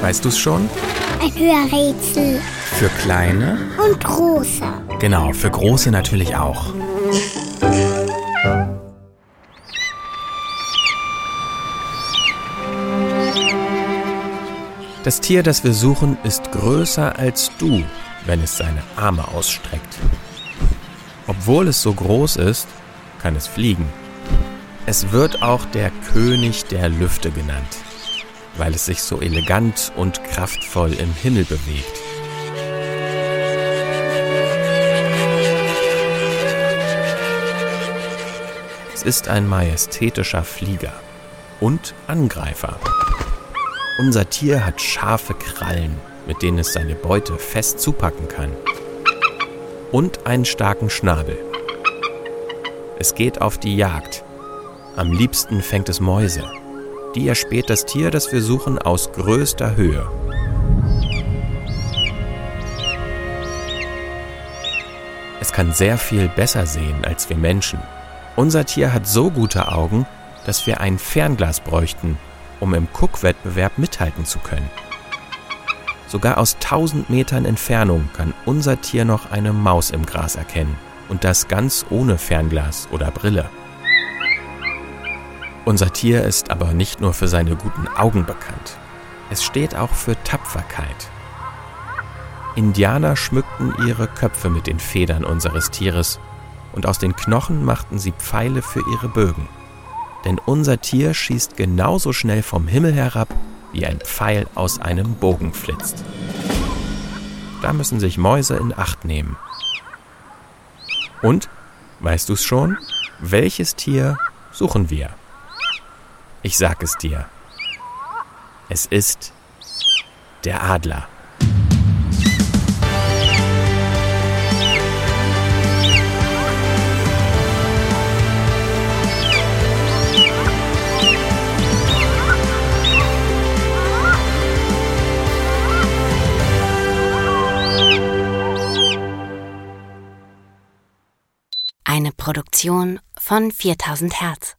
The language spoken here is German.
Weißt du es schon? Ein Hörrätsel. Für kleine? Und große. Genau, für große natürlich auch. Das Tier, das wir suchen, ist größer als du, wenn es seine Arme ausstreckt. Obwohl es so groß ist, kann es fliegen. Es wird auch der König der Lüfte genannt, weil es sich so elegant und kraftvoll im Himmel bewegt. Es ist ein majestätischer Flieger und Angreifer. Unser Tier hat scharfe Krallen, mit denen es seine Beute fest zupacken kann. Und einen starken Schnabel. Es geht auf die Jagd. Am liebsten fängt es Mäuse. Die erspäht das Tier, das wir suchen, aus größter Höhe. Es kann sehr viel besser sehen als wir Menschen. Unser Tier hat so gute Augen, dass wir ein Fernglas bräuchten, um im Guckwettbewerb mithalten zu können. Sogar aus 1000 Metern Entfernung kann unser Tier noch eine Maus im Gras erkennen und das ganz ohne Fernglas oder Brille. Unser Tier ist aber nicht nur für seine guten Augen bekannt. Es steht auch für Tapferkeit. Indianer schmückten ihre Köpfe mit den Federn unseres Tieres und aus den Knochen machten sie Pfeile für ihre Bögen denn unser Tier schießt genauso schnell vom Himmel herab, wie ein Pfeil aus einem Bogen flitzt. Da müssen sich Mäuse in Acht nehmen. Und, weißt du's schon, welches Tier suchen wir? Ich sag es dir. Es ist der Adler. Eine Produktion von 4000 Hertz.